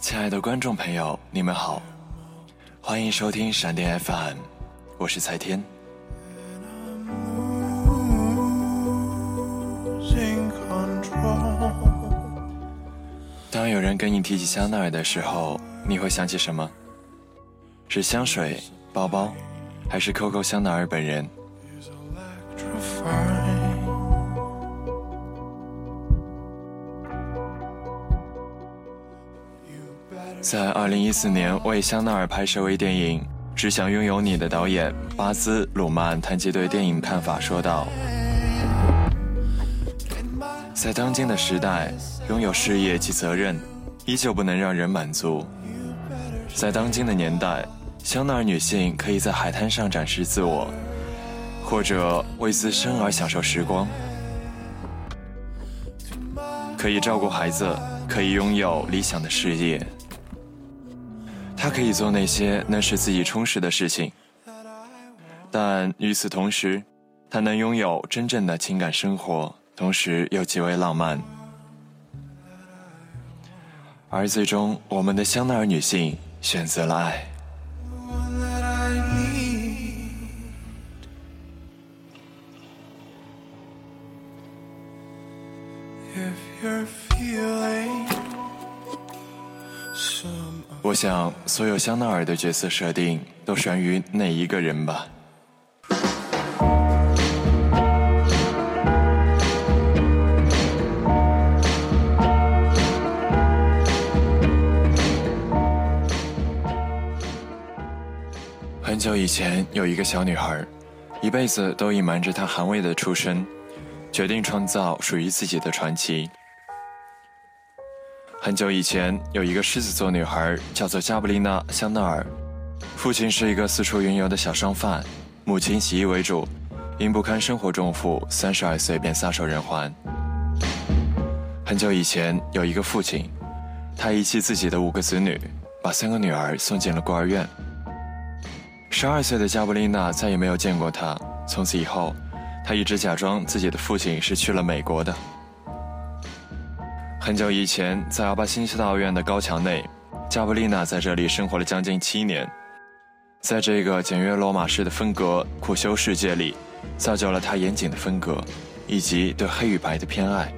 亲爱的观众朋友，你们好，欢迎收听闪电 FM，我是蔡天。当有人跟你提起香奈儿的时候，你会想起什么？是香水、包包，还是 Coco 香奈儿本人？在二零一四年为香奈儿拍摄微电影《只想拥有你》的导演巴兹·鲁曼谈及对电影看法，说道：“在当今的时代，拥有事业及责任，依旧不能让人满足。在当今的年代，香奈儿女性可以在海滩上展示自我，或者为自身而享受时光，可以照顾孩子，可以拥有理想的事业。”他可以做那些能使自己充实的事情，但与此同时，他能拥有真正的情感生活，同时又极为浪漫。而最终，我们的香奈儿女性选择了爱。我想，所有香奈儿的角色设定都源于那一个人吧。很久以前，有一个小女孩，一辈子都隐瞒着她寒微的出身，决定创造属于自己的传奇。很久以前，有一个狮子座女孩，叫做加布丽娜·香奈儿。父亲是一个四处云游的小商贩，母亲洗衣为主，因不堪生活重负，三十二岁便撒手人寰。很久以前，有一个父亲，他遗弃自己的五个子女，把三个女儿送进了孤儿院。十二岁的加布丽娜再也没有见过他，从此以后，她一直假装自己的父亲是去了美国的。很久以前，在阿巴新修道院的高墙内，加布丽娜在这里生活了将近七年。在这个简约罗马式的风格苦修世界里，造就了她严谨的风格，以及对黑与白的偏爱。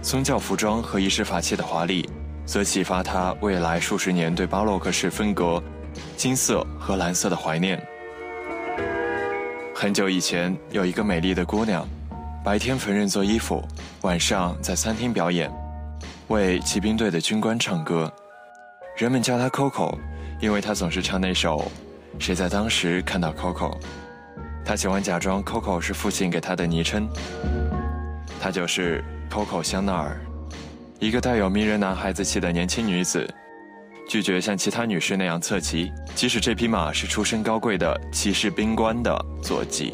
宗教服装和仪式法器的华丽，则启发她未来数十年对巴洛克式风格、金色和蓝色的怀念。很久以前，有一个美丽的姑娘，白天缝纫做衣服，晚上在餐厅表演。为骑兵队的军官唱歌，人们叫他 Coco，因为他总是唱那首《谁在当时看到 Coco》。他喜欢假装 Coco 是父亲给他的昵称。她就是 Coco 香奈儿，一个带有迷人男孩子气的年轻女子，拒绝像其他女士那样侧骑，即使这匹马是出身高贵的骑士兵官的坐骑。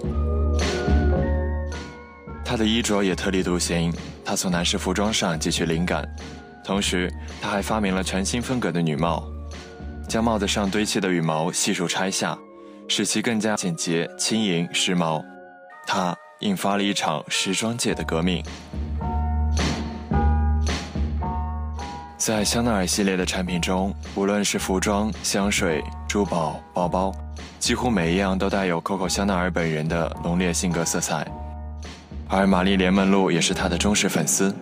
她的衣着也特立独行。她从男士服装上汲取灵感，同时，她还发明了全新风格的女帽，将帽子上堆砌的羽毛悉数拆下，使其更加简洁、轻盈、时髦。她引发了一场时装界的革命。在香奈儿系列的产品中，无论是服装、香水、珠宝、包包，几乎每一样都带有 Coco 香奈儿本人的浓烈性格色彩。而玛丽莲梦露也是他的忠实粉丝。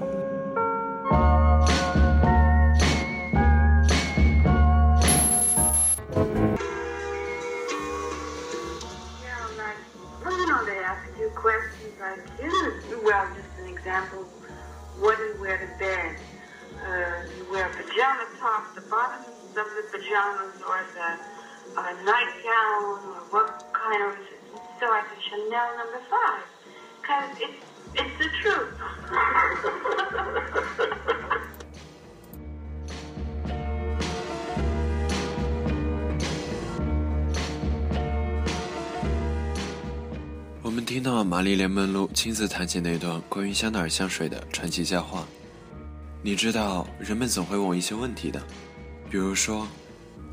It's the truth. 我们听到玛丽莲梦露亲自谈起那段关于香奈儿香水的传奇佳话。你知道，人们总会问我一些问题的，比如说，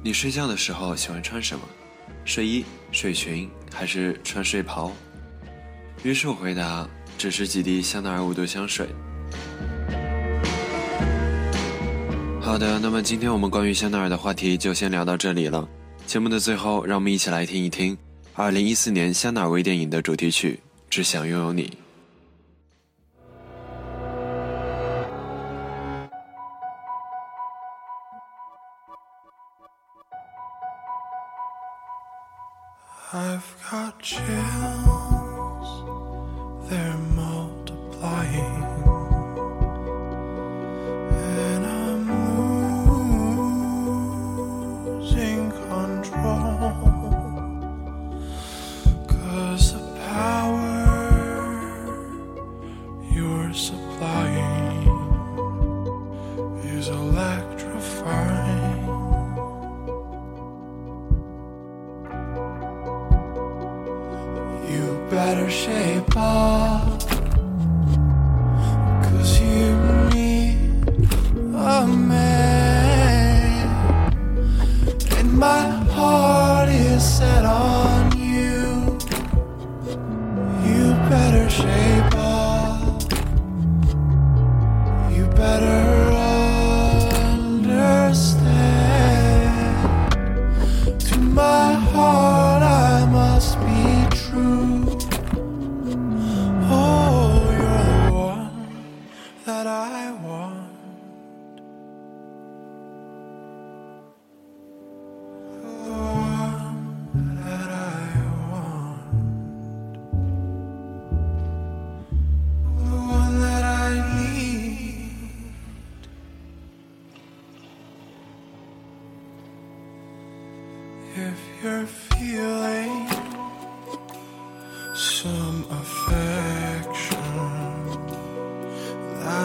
你睡觉的时候喜欢穿什么？睡衣、睡裙，还是穿睡袍？于是我回答。只是几滴香奈儿五毒香水。好的，那么今天我们关于香奈儿的话题就先聊到这里了。节目的最后，让我们一起来听一听二零一四年香奈儿微电影的主题曲《只想拥有你》。I've got chills, they're multiplying. Better shape up. Cause you need a man. And my heart is set on you. You better shape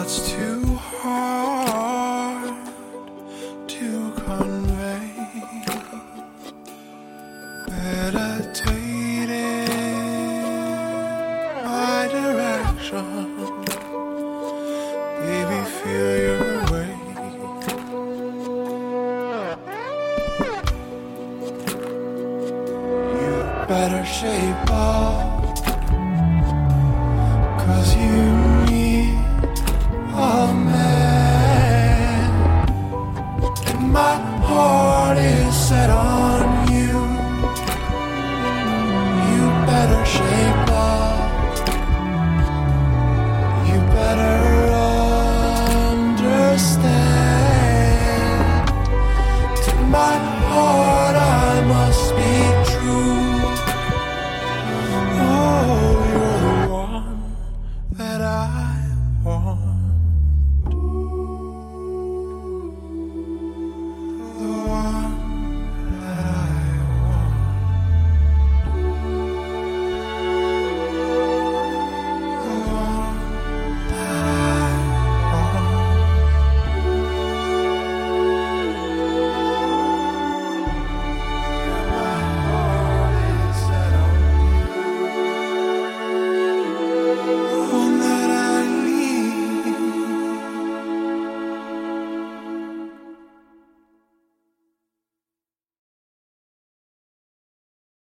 that's too hard to convey, meditate in my direction. Baby, feel your way. You better shape up. Cause you my heart is set on you. You better shape up. You better understand. To my heart.